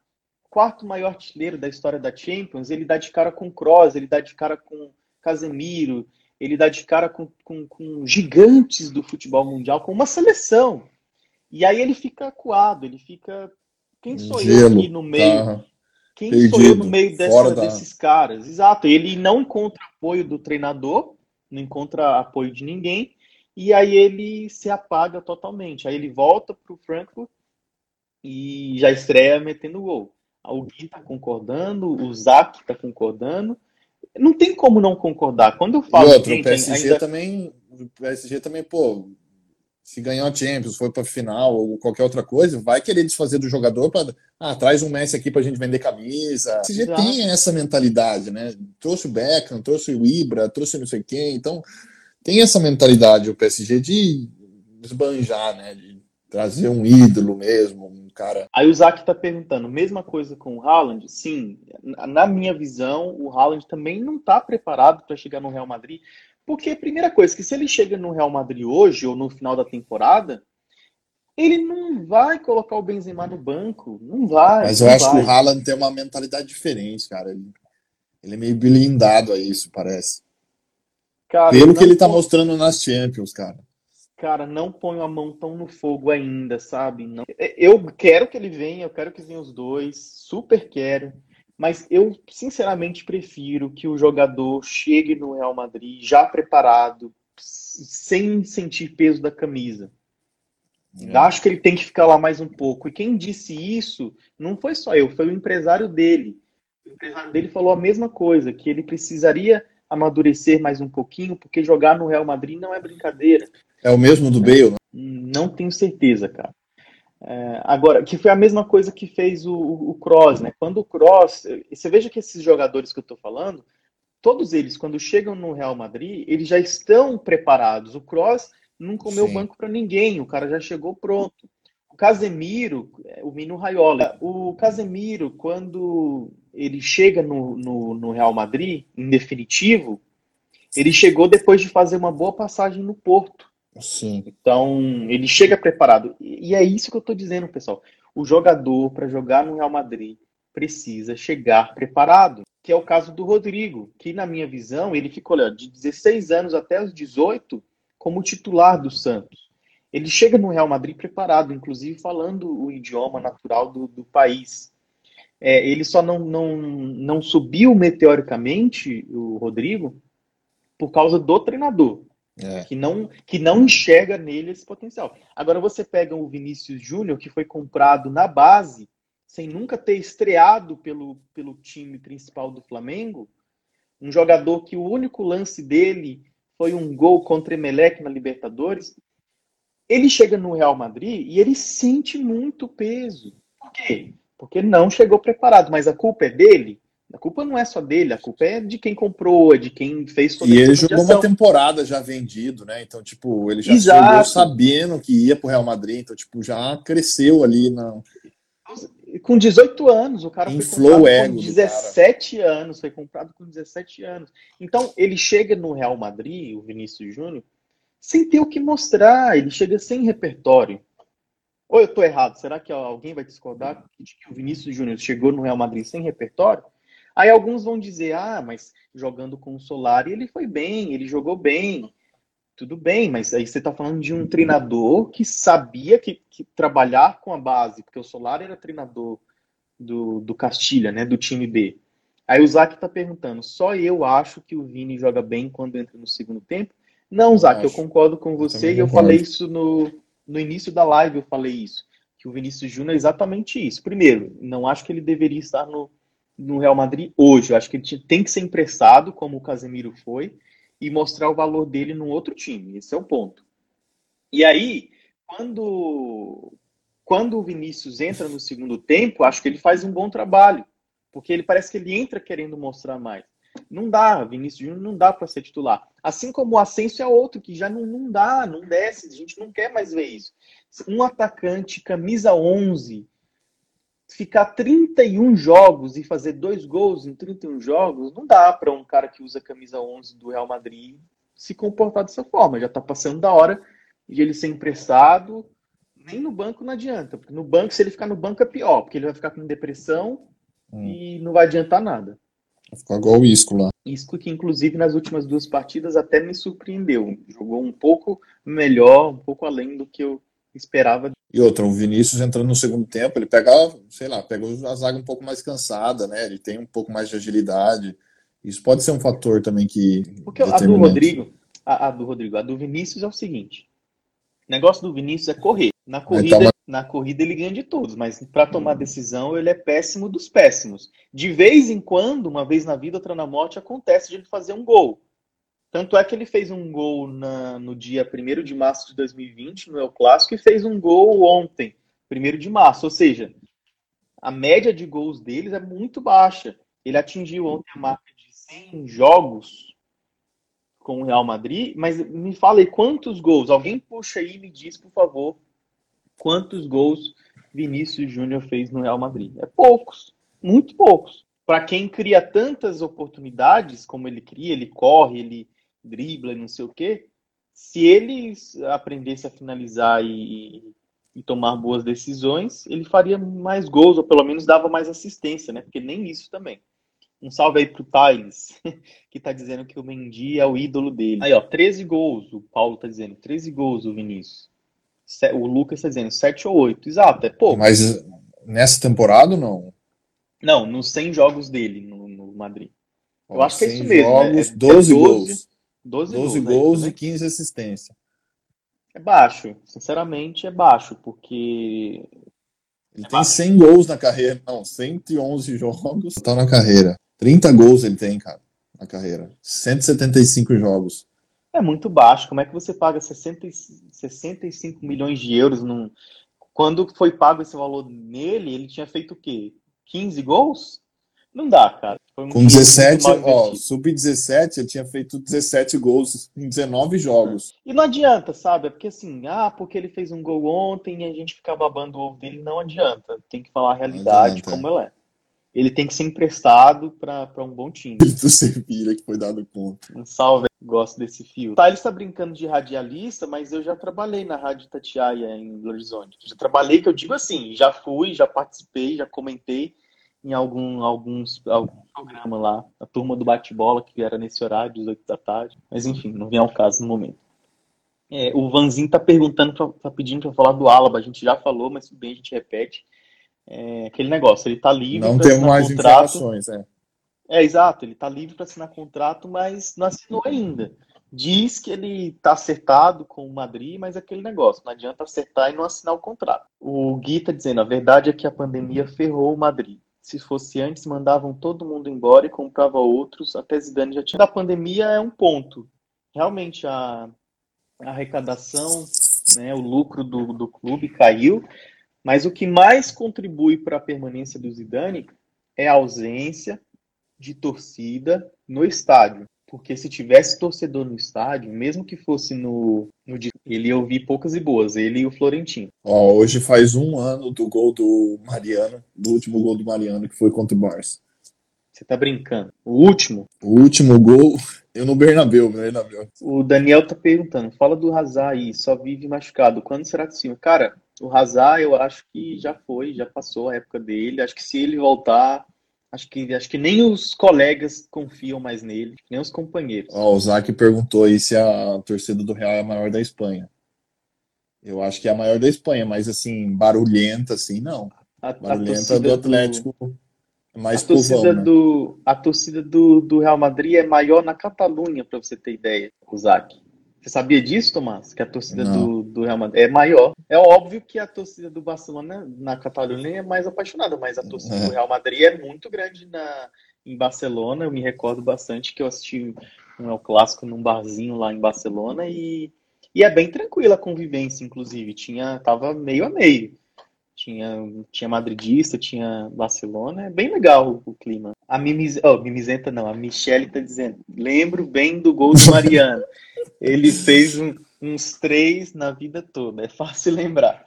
quarto maior artilheiro da história da Champions, ele dá de cara com Kroos, ele dá de cara com Casemiro, ele dá de cara com, com, com gigantes do futebol mundial, com uma seleção. E aí ele fica acuado, ele fica. Quem sou Gelo, eu aqui no meio? Tá. Quem Perdido, sou eu no meio dessa, da... desses caras? Exato. Ele não encontra apoio do treinador, não encontra apoio de ninguém, e aí ele se apaga totalmente. Aí ele volta para o Frankfurt e já estreia metendo gol. Alguém está concordando, o Zac está concordando. Não tem como não concordar. Quando eu falo. E outro, gente, o PSG ainda... também. O PSG também, pô, se ganhar a Champions, for para final ou qualquer outra coisa, vai querer desfazer do jogador para ah, traz um Messi aqui para a gente vender camisa. O PSG tem essa mentalidade, né? Trouxe o Beckham, trouxe o Ibra, trouxe não sei quem, então tem essa mentalidade o PSG de esbanjar, né? De trazer um ídolo mesmo, um cara. Aí o Zac está perguntando, mesma coisa com o Haaland? Sim, na minha visão, o Haaland também não está preparado para chegar no Real Madrid, porque, primeira coisa, que se ele chega no Real Madrid hoje ou no final da temporada, ele não vai colocar o Benzema no banco. Não vai. Mas eu acho vai. que o Haaland tem uma mentalidade diferente, cara. Ele, ele é meio blindado a isso, parece. Cara, Pelo que ele tá mostrando nas Champions, cara. Cara, não ponho a mão tão no fogo ainda, sabe? Não. Eu quero que ele venha, eu quero que venham os dois, super quero. Mas eu, sinceramente, prefiro que o jogador chegue no Real Madrid já preparado, sem sentir peso da camisa. É. Acho que ele tem que ficar lá mais um pouco. E quem disse isso não foi só eu, foi o empresário dele. O empresário dele falou a mesma coisa, que ele precisaria amadurecer mais um pouquinho, porque jogar no Real Madrid não é brincadeira. É o mesmo do Bale, né? Não tenho certeza, cara. É, agora, que foi a mesma coisa que fez o, o Cross, né? Quando o Cross. Você veja que esses jogadores que eu estou falando, todos eles, quando chegam no Real Madrid, eles já estão preparados. O Cross não comeu Sim. banco para ninguém, o cara já chegou pronto. O Casemiro, o Mino Raiola, o Casemiro, quando ele chega no, no, no Real Madrid, em definitivo, ele chegou depois de fazer uma boa passagem no Porto. Sim. Então, ele chega preparado. E é isso que eu estou dizendo, pessoal. O jogador, para jogar no Real Madrid, precisa chegar preparado. Que é o caso do Rodrigo, que, na minha visão, ele ficou olha, de 16 anos até os 18 como titular do Santos. Ele chega no Real Madrid preparado, inclusive falando o idioma natural do, do país. É, ele só não, não, não subiu meteoricamente, o Rodrigo, por causa do treinador. É. Que, não, que não enxerga nele esse potencial. Agora você pega o Vinícius Júnior, que foi comprado na base, sem nunca ter estreado pelo, pelo time principal do Flamengo, um jogador que o único lance dele foi um gol contra Emelec na Libertadores. Ele chega no Real Madrid e ele sente muito peso. Por quê? Porque não chegou preparado, mas a culpa é dele? A culpa não é só dele, a culpa é de quem comprou, é de quem fez toda E ele jogou uma temporada já vendido, né? Então, tipo, ele já Exato. chegou sabendo que ia pro Real Madrid, então, tipo, já cresceu ali na. Com 18 anos, o cara Inflou foi comprado com 17 anos, foi comprado com 17 anos. Então, ele chega no Real Madrid, o Vinícius Júnior, sem ter o que mostrar, ele chega sem repertório. Ou eu tô errado? Será que alguém vai discordar de que o Vinícius Júnior chegou no Real Madrid sem repertório? Aí alguns vão dizer, ah, mas jogando com o Solari ele foi bem, ele jogou bem. Tudo bem, mas aí você está falando de um treinador que sabia que, que, trabalhar com a base, porque o Solari era treinador do, do Castilha, né, do time B. Aí o Zac está perguntando, só eu acho que o Vini joga bem quando entra no segundo tempo? Não, Zac, eu, eu concordo com você eu e eu falei isso no, no início da live, eu falei isso, que o Vinícius Júnior é exatamente isso. Primeiro, não acho que ele deveria estar no, no Real Madrid hoje. Eu acho que ele tem que ser emprestado, como o Casemiro foi, e mostrar o valor dele num outro time. Esse é o ponto. E aí, quando, quando o Vinícius entra no segundo tempo, acho que ele faz um bom trabalho, porque ele parece que ele entra querendo mostrar mais. Não dá, Vinícius Júnior não dá para ser titular. Assim como o Ascenso é outro que já não, não dá, não desce, a gente não quer mais ver isso. Um atacante camisa 11 ficar 31 jogos e fazer dois gols em 31 jogos, não dá para um cara que usa a camisa 11 do Real Madrid se comportar dessa forma. Já está passando da hora de ele ser emprestado. Nem no banco não adianta, porque no banco, se ele ficar no banco, é pior, porque ele vai ficar com depressão hum. e não vai adiantar nada. Ficou igual o Isco lá. Isco que, inclusive, nas últimas duas partidas até me surpreendeu. Jogou um pouco melhor, um pouco além do que eu esperava. E outra, o Vinícius entrando no segundo tempo, ele pega, sei lá, pega a zaga um pouco mais cansada, né? Ele tem um pouco mais de agilidade. Isso pode ser um fator também que. Porque a do Rodrigo, a, a, do Rodrigo, a do Vinícius é o seguinte: o negócio do Vinícius é correr. Na corrida, então, na corrida ele ganha de todos, mas para tomar decisão ele é péssimo dos péssimos. De vez em quando, uma vez na vida, outra na morte, acontece de ele fazer um gol. Tanto é que ele fez um gol na, no dia 1 de março de 2020, no El Clássico, e fez um gol ontem, 1 de março. Ou seja, a média de gols deles é muito baixa. Ele atingiu ontem a marca de 100 jogos com o Real Madrid, mas me fala aí quantos gols? Alguém puxa aí e me diz, por favor, quantos gols Vinícius Júnior fez no Real Madrid? É poucos, muito poucos. Para quem cria tantas oportunidades como ele cria, ele corre, ele dribla, não sei o quê. Se ele aprendesse a finalizar e, e tomar boas decisões, ele faria mais gols, ou pelo menos dava mais assistência, né? Porque nem isso também. Um salve aí pro Thales, que tá dizendo que o Mendy é o ídolo dele. Aí, ó, 13 gols, o Paulo tá dizendo. 13 gols, o Vinícius. O Lucas tá dizendo 7 ou 8. Exato, é pouco. Mas nessa temporada não? Não, nos 100 jogos dele no, no Madrid. Eu acho que é isso mesmo. Jogos, né? é 12, 12 gols. 12, 12 gols, gols né? e 15 assistências. É baixo, sinceramente é baixo, porque. Ele é tem baixo. 100 gols na carreira, não, 111 jogos, tá na carreira. 30 gols ele tem, cara, na carreira. 175 jogos. É muito baixo. Como é que você paga 60, 65 milhões de euros num. Quando foi pago esse valor nele, ele tinha feito o quê? 15 gols? Não dá, cara. Um Com 17, ó, sub-17, ele tinha feito 17 gols em 19 jogos. E não adianta, sabe? É porque assim, ah, porque ele fez um gol ontem e a gente fica babando o ovo dele, não adianta. Tem que falar a realidade como ela é ele tem que ser emprestado para um bom time. Do Sevilha que foi dado ponto. Um salve, gosto desse fio. Tá, ele está brincando de radialista, mas eu já trabalhei na Rádio Tatiaia em Belo Horizonte. Já trabalhei, que eu digo assim, já fui, já participei, já comentei em algum, alguns, algum programa lá, a turma do bate-bola, que era nesse horário, 18 da tarde. Mas enfim, não vem ao caso no momento. É, o Vanzinho tá perguntando, pra, tá pedindo para falar do Alaba. A gente já falou, mas tudo bem, a gente repete é, aquele negócio, ele está livre. Não tem mais contrato. informações, é. É, exato, ele está livre para assinar contrato, mas não assinou ainda. Diz que ele está acertado com o Madrid, mas é aquele negócio, não adianta acertar e não assinar o contrato. O Gui está dizendo, a verdade é que a pandemia ferrou o Madrid. Se fosse antes, mandavam todo mundo embora e comprava outros, até Zidane já tinha. Da pandemia é um ponto. Realmente a, a arrecadação, né, o lucro do, do clube caiu, mas o que mais contribui para a permanência do Zidane é a ausência de torcida no estádio. Porque se tivesse torcedor no estádio, mesmo que fosse no, no ele ia ouvir poucas e boas, ele e o Florentino. Ó, hoje faz um ano do gol do Mariano, do último gol do Mariano, que foi contra o Barça. Você tá brincando? O último? O último gol, eu no Bernabéu, Bernabéu. O Daniel tá perguntando, fala do Hazard aí, só vive machucado. Quando será que sim? Cara, o Hazard, eu acho que já foi, já passou a época dele. Acho que se ele voltar, acho que, acho que nem os colegas confiam mais nele, nem os companheiros. Ó, o Zac perguntou aí se a torcida do Real é a maior da Espanha. Eu acho que é a maior da Espanha, mas assim, barulhenta, assim, não. A, barulhenta a do Atlético do, é mais a torcida, povão, né? do, a torcida do, do Real Madrid é maior na Catalunha, para você ter ideia, o Zac. Você sabia disso, Tomás? Que a torcida do, do, Real Madrid é maior. É óbvio que a torcida do Barcelona na Catalunha é mais apaixonada, mas a torcida é. do Real Madrid é muito grande na, em Barcelona. Eu me recordo bastante que eu assisti um El Clássico num barzinho lá em Barcelona e, e é bem tranquila a convivência, inclusive. Tinha, tava meio a meio. Tinha, tinha madridista, tinha Barcelona. É bem legal o, o clima. A Mimiz... oh, Mimizenta não, a Michelle tá dizendo. Lembro bem do gol do Mariano. Ele fez um, uns três na vida toda, é fácil lembrar.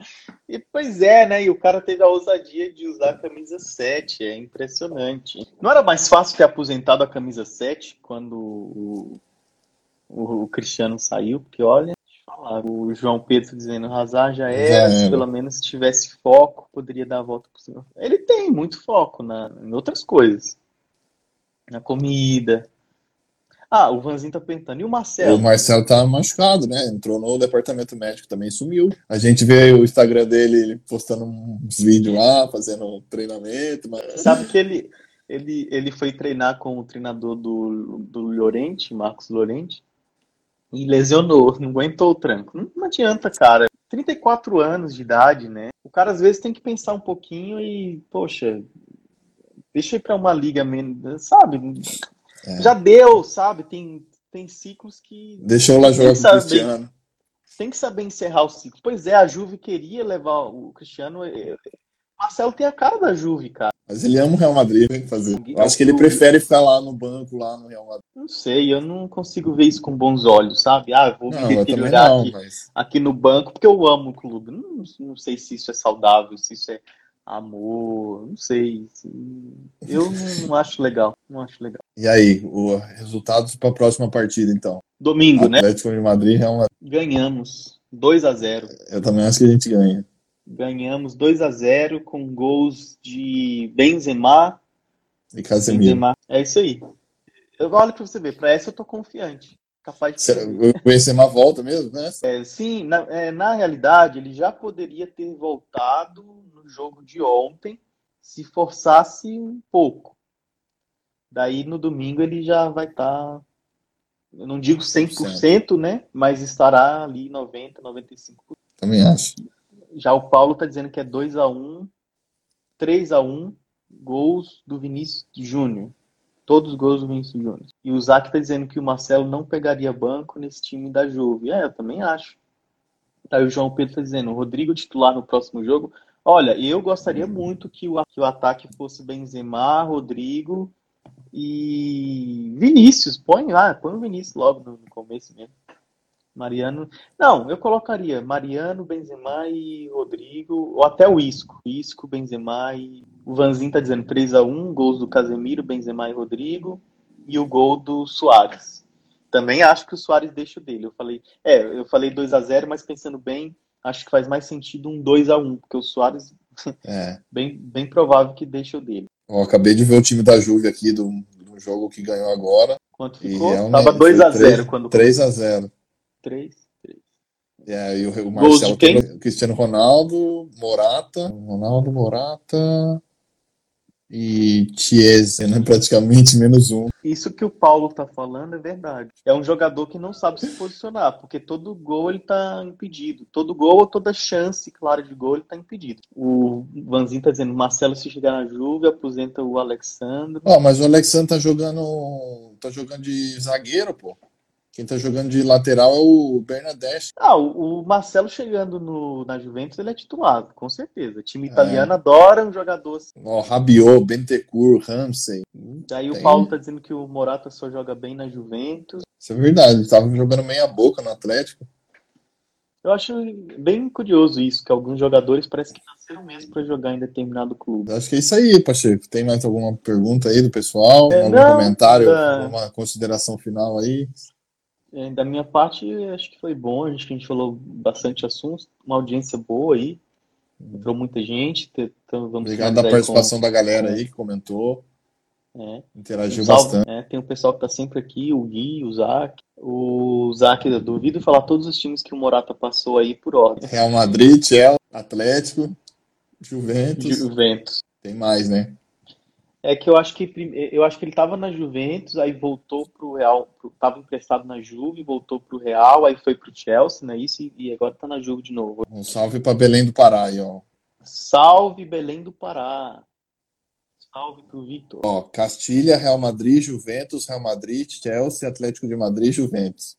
E pois é, né? E o cara teve a ousadia de usar a camisa 7, é impressionante. Não era mais fácil ter aposentado a camisa 7 quando o, o, o Cristiano saiu? Porque olha, o João Pedro dizendo Hazard já era, se pelo menos se tivesse foco, poderia dar a volta por cima. Ele tem muito foco na, em outras coisas. Na comida, ah, o Vanzinho tá perguntando. E o Marcelo? O Marcelo tá machucado, né? Entrou no departamento médico também, sumiu. A gente vê o Instagram dele ele postando uns vídeos lá, fazendo treinamento. Mas... Sabe que ele, ele, ele foi treinar com o treinador do, do Llorente, Marcos Llorente, e lesionou, não aguentou o tranco. Não, não adianta, cara. 34 anos de idade, né? O cara às vezes tem que pensar um pouquinho e, poxa, deixa ir pra uma liga menos, sabe? É. Já deu, sabe? Tem tem ciclos que. Deixou lá jogar com o Cristiano. Tem que saber encerrar o ciclo. Pois é, a Juve queria levar o Cristiano. Marcelo tem a cara da Juve, cara. Mas ele ama o Real Madrid, tem que fazer. Eu acho que ele prefere ficar lá no banco, lá no Real Madrid. Não sei, eu não consigo ver isso com bons olhos, sabe? Ah, vou me deteriorar aqui, mas... aqui no banco porque eu amo o clube. Não, não sei se isso é saudável, se isso é amor, não sei. Eu não acho legal, não acho legal. E aí, os resultados para a próxima partida, então? Domingo, Atlético né? Atlético de Madrid. Ganhamos, 2 a 0 Eu também acho que a gente ganha. Ganhamos 2 a 0 com gols de Benzema e Casemiro. Benzema. É isso aí. Eu olho para você ver, para essa eu tô confiante. Capaz de o Benzema volta mesmo, né? É, sim, na, é, na realidade, ele já poderia ter voltado no jogo de ontem se forçasse um pouco. Daí no domingo ele já vai estar, tá, eu não digo 100%, 100%, né? Mas estará ali 90%, 95%. Também acho. Já o Paulo está dizendo que é 2 a 1 3 a 1 gols do Vinícius Júnior. Todos os gols do Vinícius Júnior. E o Zac está dizendo que o Marcelo não pegaria banco nesse time da Juve. É, eu também acho. Aí o João Pedro está dizendo, o Rodrigo titular no próximo jogo. Olha, eu gostaria muito que o, que o ataque fosse Benzema, Rodrigo e Vinícius. Põe lá, põe o Vinícius logo no, no começo mesmo. Mariano. Não, eu colocaria Mariano, Benzema e Rodrigo, ou até o Isco. Isco, Benzema e. O Vanzin tá dizendo 3 a 1 gols do Casemiro, Benzema e Rodrigo, e o gol do Soares. Também acho que o Soares deixa o dele. Eu falei, é, eu falei 2 a 0 mas pensando bem, acho que faz mais sentido um 2 a 1 porque o Soares é. bem, bem provável que deixa o dele. Eu acabei de ver o time da Juve aqui do, do jogo que ganhou agora. Quanto ficou? É Tava 2 a 0 quando 3 a 0 3. 3. E aí o, o Marcelo o Cristiano Ronaldo, Morata, Ronaldo, Morata e Chiesa, né? praticamente menos um. Isso que o Paulo tá falando é verdade. É um jogador que não sabe se posicionar, porque todo gol ele tá impedido. Todo gol ou toda chance clara de gol ele tá impedido. O Vanzinho tá dizendo, Marcelo se chegar na Juve, aposenta o Alexandre. Ah, mas o Alexandre tá jogando tá jogando de zagueiro, pô. Quem tá jogando de lateral é o Bernadette. Ah, o, Marcelo chegando no, na Juventus, ele é titulado, com certeza. O time italiano é. adora um jogador assim. Ó, Rabiot, Bentecur, Ramsey. Aí Tem... o Paulo tá dizendo que o Morata só joga bem na Juventus. Isso é verdade, ele tava jogando meia boca no Atlético. Eu acho bem curioso isso, que alguns jogadores parece que nasceram mesmo para jogar em determinado clube. Acho que é isso aí, Pacheco. Tem mais alguma pergunta aí do pessoal? É, algum não, comentário? É... Alguma consideração final aí? É, da minha parte, acho que foi bom. Acho que a gente falou bastante assuntos, uma audiência boa aí. Entrou muita gente. Então vamos Obrigado da participação com... da galera aí que comentou. É. Interagiu bastante. É, tem o pessoal que tá sempre aqui, o Gui, o Zac. O Zac, duvido falar todos os times que o Morata passou aí por ordem. Real Madrid, Chelsea, Atlético, Juventus. Juventus. Tem mais, né? É que eu acho que eu acho que ele estava na Juventus, aí voltou para o Real, estava emprestado na Juve, voltou para o Real, aí foi para o Chelsea, né? Isso e agora está na Juve de novo. Um salve para Belém do Pará, aí, ó. Salve Belém do Pará. Salve pro Victor. Ó, Castilha, Real Madrid, Juventus, Real Madrid, Chelsea, Atlético de Madrid, Juventus.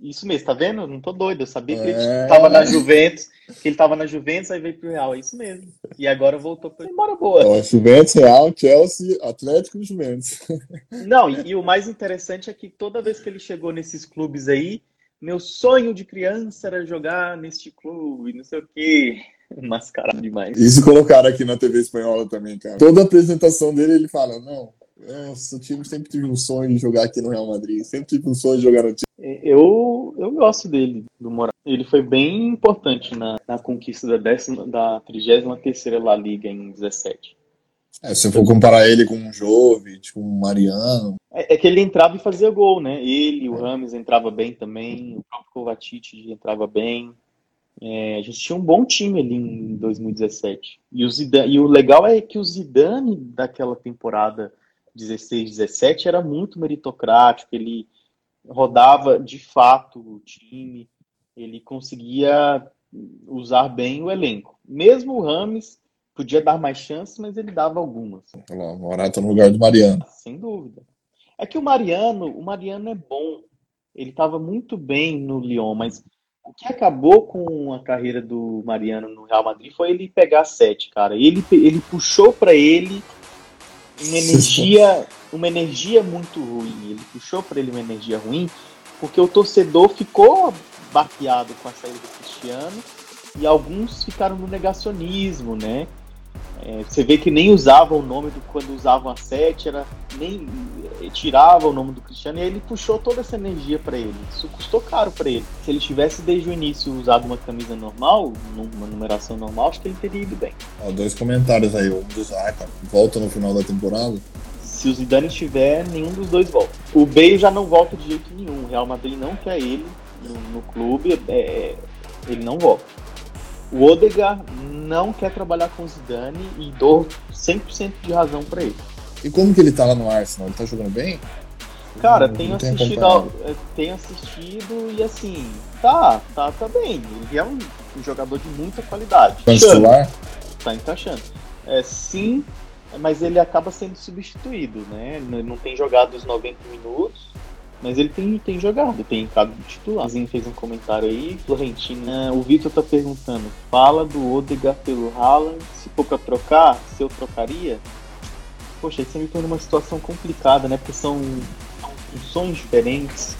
Isso mesmo, tá vendo? Não tô doido. Eu sabia que é... ele tava na Juventus, que ele tava na Juventus, aí veio pro Real. É isso mesmo. E agora voltou pra embora boa. Ó, Juventus, Real, Chelsea, Atlético e Juventus. Não, e, e, o mais interessante é que toda vez que ele chegou nesses clubes aí, meu sonho de criança era jogar neste clube, não sei o quê. Mascarado demais. Isso colocaram aqui na TV espanhola também, cara. Toda apresentação dele ele fala, não, nossa, o time sempre tive um sonho de jogar aqui no Real Madrid. Sempre tive um sonho de jogar no time. Eu, eu gosto dele, do Morata. Ele foi bem importante na, na conquista da, décima, da 33 La Liga em 17. É, se eu for comparar ele com um Jove, tipo um Mariano. É, é, que ele entrava e fazia gol, né? Ele, o Rames entrava bem também, o próprio Kovacic entrava bem. É, a gente tinha um bom time ali em 2017. E o, Zidane, e o legal é que o Zidane daquela temporada 16, 17 era muito meritocrático, ele rodava de fato o time, ele conseguia usar bem o elenco. Mesmo o Rames podia dar mais chances, mas ele dava algumas. Morata no lugar do Mariano. Sem dúvida. É que o Mariano, o Mariano é bom. Ele estava muito bem no Lyon, mas o que acabou com a carreira do Mariano no Real Madrid foi ele pegar sete, cara. Ele, ele puxou para ele uma energia, uma energia muito ruim. Ele puxou para ele uma energia ruim, porque o torcedor ficou baqueado com a saída do Cristiano e alguns ficaram no negacionismo, né? É, você vê que nem usavam o nome do quando usavam a 7, era nem eh, tirava o nome do Cristiano e ele puxou toda essa energia para ele. Isso custou caro para ele. Se ele tivesse desde o início usado uma camisa normal, uma numeração normal, acho que ele teria ido bem. Ó, dois comentários aí, um do Zaca, volta no final da temporada. Se o Zidane estiver, nenhum dos dois volta. O Bale já não volta de jeito nenhum. O Real Madrid não quer ele no, no clube, é, ele não volta. O Odegar não quer trabalhar com o Zidane e dou 100% de razão para ele. E como que ele tá lá no Arsenal? Ele tá jogando bem? Cara, não, tenho, não assistido ao, eh, tenho assistido e assim, tá, tá, tá bem. Ele é um, um jogador de muita qualidade. Tá titular? Tá encaixando. É, sim, mas ele acaba sendo substituído, né? Não tem jogado os 90 minutos mas ele tem, tem jogado, tem entrado titular. O fez um comentário aí, Florentino. É, o Vitor tá perguntando: fala do Odegaard pelo Haaland. Se for pra trocar, se eu trocaria? Poxa, aí você me põe numa situação complicada, né? Porque são, funções diferentes.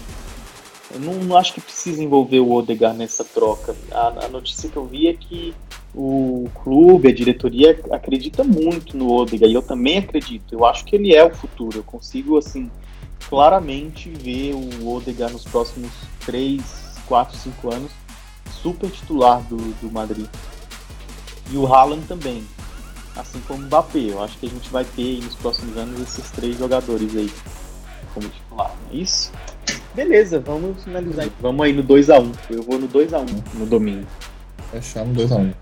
Eu não, não, acho que precisa envolver o Odegaard nessa troca. A, a, notícia que eu vi é que o clube, a diretoria acredita muito no Odegaard e eu também acredito. Eu acho que ele é o futuro. Eu consigo assim claramente ver o Odegaard nos próximos 3, 4, 5 anos super titular do, do Madrid. E o Haaland também. Assim como o Mbappé. Eu acho que a gente vai ter nos próximos anos esses três jogadores aí como titular. É isso? Beleza, vamos finalizar. Vamos aí no 2x1. Eu vou no 2x1 no domingo. Fechar no 2x1.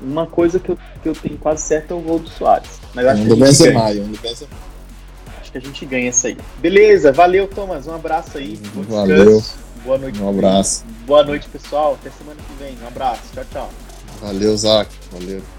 Uma coisa que eu, que eu tenho quase certo é o gol do Soares. Mas acho um do Benzema, um do Benzema que a gente ganha essa aí. Beleza, valeu, Thomas. Um abraço aí. valeu. Boa noite. Um abraço. Boa noite, pessoal. Até semana que vem. Um abraço. Tchau, tchau. Valeu, Zac. Valeu.